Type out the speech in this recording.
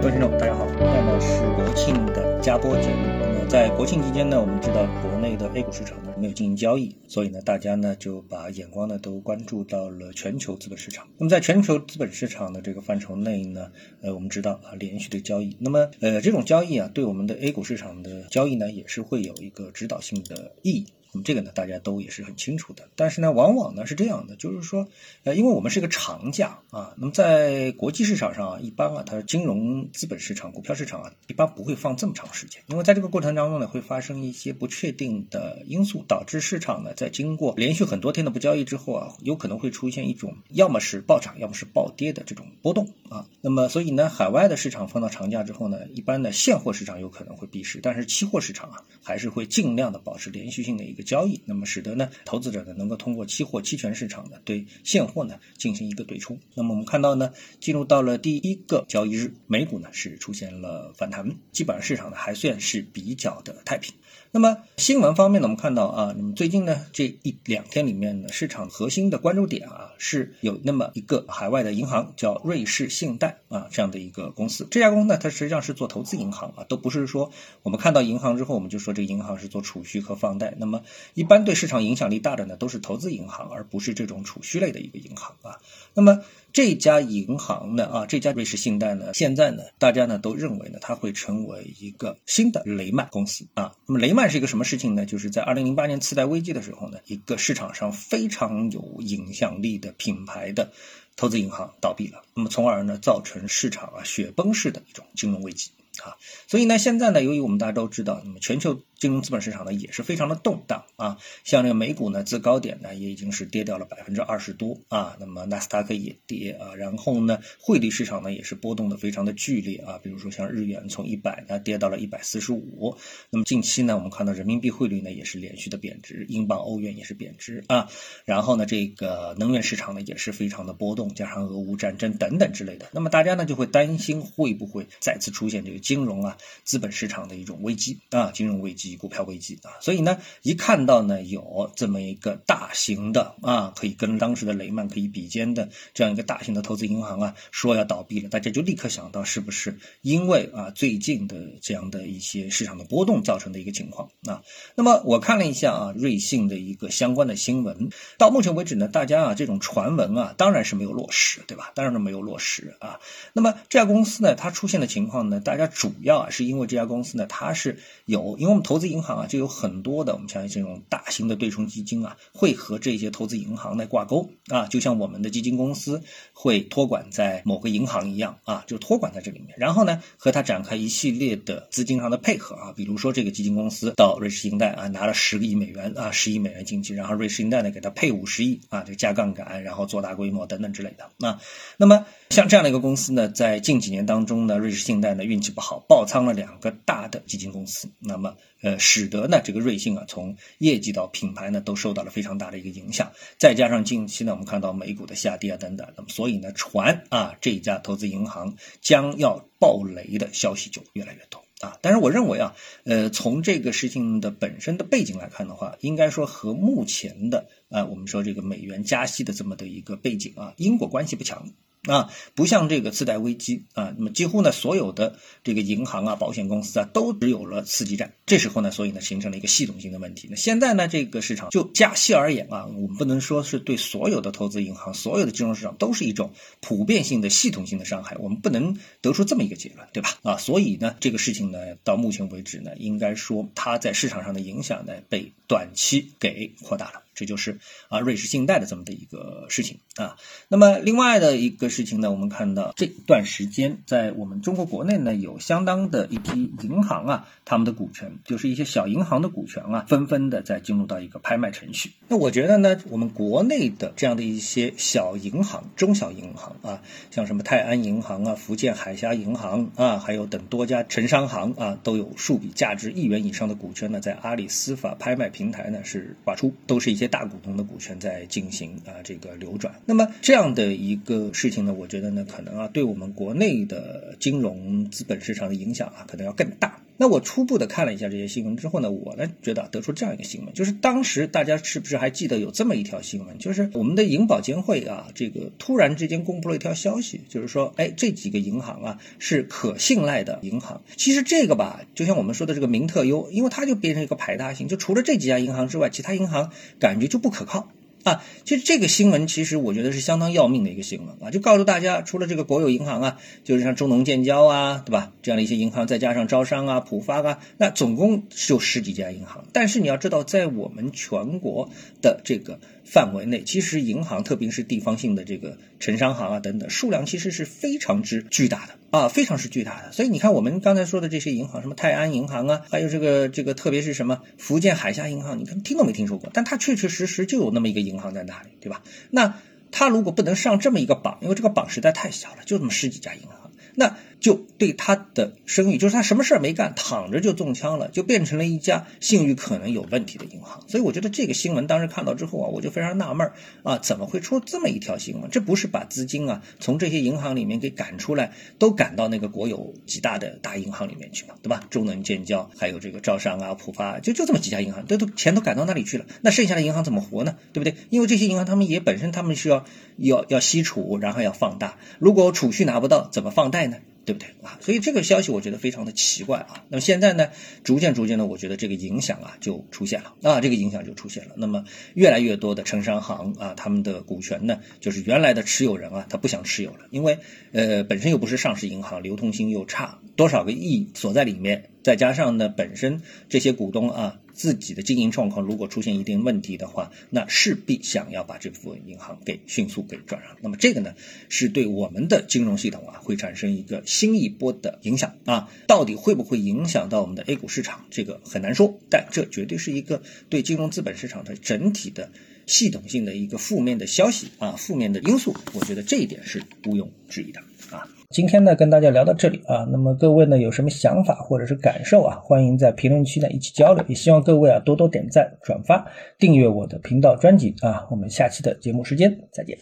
各位听众，大家好，那么是国庆的加播节目。在国庆期间呢，我们知道国内的 A 股市场呢没有进行交易，所以呢，大家呢就把眼光呢都关注到了全球资本市场。那么在全球资本市场的这个范畴内呢，呃，我们知道啊，连续的交易，那么呃这种交易啊，对我们的 A 股市场的交易呢，也是会有一个指导性的意义。那么这个呢，大家都也是很清楚的。但是呢，往往呢是这样的，就是说，呃，因为我们是一个长假啊，那么在国际市场上啊，一般啊，它金融资本市场、股票市场啊，一般不会放这么长时间，因为在这个过程当中呢，会发生一些不确定的因素，导致市场呢在经过连续很多天的不交易之后啊，有可能会出现一种要么是暴涨，要么是暴跌的这种波动啊。那么所以呢，海外的市场放到长假之后呢，一般的现货市场有可能会闭市，但是期货市场啊，还是会尽量的保持连续性的一个。交易，那么使得呢，投资者呢能够通过期货、期权市场呢对现货呢进行一个对冲。那么我们看到呢，进入到了第一个交易日，美股呢是出现了反弹，基本上市场呢还算是比较的太平。那么新闻方面呢，我们看到啊，那么最近呢这一两天里面呢，市场核心的关注点啊，是有那么一个海外的银行叫瑞士信贷啊这样的一个公司。这家公司呢，它实际上是做投资银行啊，都不是说我们看到银行之后，我们就说这个银行是做储蓄和放贷。那么一般对市场影响力大的呢，都是投资银行，而不是这种储蓄类的一个银行啊。那么这家银行呢，啊，这家瑞士信贷呢，现在呢，大家呢都认为呢，它会成为一个新的雷曼公司啊。那么雷曼是一个什么事情呢？就是在二零零八年次贷危机的时候呢，一个市场上非常有影响力的品牌的投资银行倒闭了，那么从而呢，造成市场啊雪崩式的一种金融危机。啊，所以呢，现在呢，由于我们大家都知道，那么全球金融资本市场呢也是非常的动荡啊，像这个美股呢，自高点呢也已经是跌掉了百分之二十多啊，那么纳斯达克也跌啊，然后呢，汇率市场呢也是波动的非常的剧烈啊，比如说像日元从一百呢跌到了一百四十五，那么近期呢，我们看到人民币汇率呢也是连续的贬值，英镑、欧元也是贬值啊，然后呢，这个能源市场呢也是非常的波动，加上俄乌战争等等之类的，那么大家呢就会担心会不会再次出现这个。金融啊，资本市场的一种危机啊，金融危机、股票危机啊，所以呢，一看到呢有这么一个大型的啊，可以跟当时的雷曼可以比肩的这样一个大型的投资银行啊，说要倒闭了，大家就立刻想到是不是因为啊最近的这样的一些市场的波动造成的一个情况啊？那么我看了一下啊，瑞信的一个相关的新闻，到目前为止呢，大家啊这种传闻啊，当然是没有落实，对吧？当然是没有落实啊。那么这家公司呢，它出现的情况呢，大家。主要啊，是因为这家公司呢，它是有，因为我们投资银行啊，就有很多的我们像这种大型的对冲基金啊，会和这些投资银行来挂钩啊，就像我们的基金公司会托管在某个银行一样啊，就托管在这里面，然后呢，和它展开一系列的资金上的配合啊，比如说这个基金公司到瑞士信贷啊拿了十个亿美元啊，十亿美元进去，然后瑞士信贷呢给它配五十亿啊，这加杠杆，然后做大规模等等之类的啊，那么像这样的一个公司呢，在近几年当中呢，瑞士信贷呢运气不。好，爆仓了两个大的基金公司，那么呃，使得呢这个瑞信啊，从业绩到品牌呢，都受到了非常大的一个影响。再加上近期呢，我们看到美股的下跌啊等等，那么所以呢，传啊这家投资银行将要爆雷的消息就越来越多啊。但是我认为啊，呃，从这个事情的本身的背景来看的话，应该说和目前的啊，我们说这个美元加息的这么的一个背景啊，因果关系不强。啊，不像这个次贷危机啊，那么几乎呢所有的这个银行啊、保险公司啊都只有了刺激战。这时候呢，所以呢形成了一个系统性的问题。那现在呢，这个市场就加息而言啊，我们不能说是对所有的投资银行、所有的金融市场都是一种普遍性的系统性的伤害，我们不能得出这么一个结论，对吧？啊，所以呢，这个事情呢，到目前为止呢，应该说它在市场上的影响呢，被短期给扩大了。这就是啊，瑞士信贷的这么的一个事情啊。那么另外的一个事情呢，我们看到这段时间在我们中国国内呢，有相当的一批银行啊，他们的股权，就是一些小银行的股权啊，纷纷的在进入到一个拍卖程序。那我觉得呢，我们国内的这样的一些小银行、中小银行啊，像什么泰安银行啊、福建海峡银行啊，还有等多家城商行啊，都有数笔价值亿元以上的股权呢，在阿里司法拍卖平台呢是挂出，都是一些。大股东的股权在进行啊这个流转，那么这样的一个事情呢，我觉得呢，可能啊，对我们国内的金融资本市场的影响啊，可能要更大。那我初步的看了一下这些新闻之后呢，我呢觉得得出这样一个新闻，就是当时大家是不是还记得有这么一条新闻，就是我们的银保监会啊，这个突然之间公布了一条消息，就是说，哎，这几个银行啊是可信赖的银行。其实这个吧，就像我们说的这个名特优，因为它就变成一个排他性，就除了这几家银行之外，其他银行感觉就不可靠。啊，其实这个新闻其实我觉得是相当要命的一个新闻啊，就告诉大家，除了这个国有银行啊，就是像中农建交啊，对吧？这样的一些银行，再加上招商啊、浦发啊，那总共就十几家银行。但是你要知道，在我们全国的这个范围内，其实银行，特别是地方性的这个城商行啊等等，数量其实是非常之巨大的。啊，非常是巨大的，所以你看我们刚才说的这些银行，什么泰安银行啊，还有这个这个，特别是什么福建海峡银行，你看听都没听说过，但它确确实实就有那么一个银行在那里，对吧？那它如果不能上这么一个榜，因为这个榜实在太小了，就这么十几家银行，那。就对他的声誉，就是他什么事儿没干，躺着就中枪了，就变成了一家信誉可能有问题的银行。所以我觉得这个新闻当时看到之后啊，我就非常纳闷啊，怎么会出这么一条新闻？这不是把资金啊从这些银行里面给赶出来，都赶到那个国有几大的大银行里面去嘛，对吧？中能建交，还有这个招商啊、浦发，就就这么几家银行，都都钱都赶到那里去了。那剩下的银行怎么活呢？对不对？因为这些银行他们也本身他们需要要要吸储，然后要放大。如果储蓄拿不到，怎么放贷呢？对不对啊？所以这个消息我觉得非常的奇怪啊。那么现在呢，逐渐逐渐的，我觉得这个影响啊就出现了啊，这个影响就出现了。那么越来越多的城商行啊，他们的股权呢，就是原来的持有人啊，他不想持有了，因为呃本身又不是上市银行，流通性又差，多少个亿锁在里面。再加上呢，本身这些股东啊，自己的经营状况如果出现一定问题的话，那势必想要把这部分银行给迅速给转让。那么这个呢，是对我们的金融系统啊，会产生一个新一波的影响啊。到底会不会影响到我们的 A 股市场，这个很难说。但这绝对是一个对金融资本市场的整体的系统性的一个负面的消息啊，负面的因素。我觉得这一点是毋庸置疑的啊。今天呢，跟大家聊到这里啊，那么各位呢有什么想法或者是感受啊，欢迎在评论区呢一起交流，也希望各位啊多多点赞、转发、订阅我的频道专辑啊，我们下期的节目时间再见。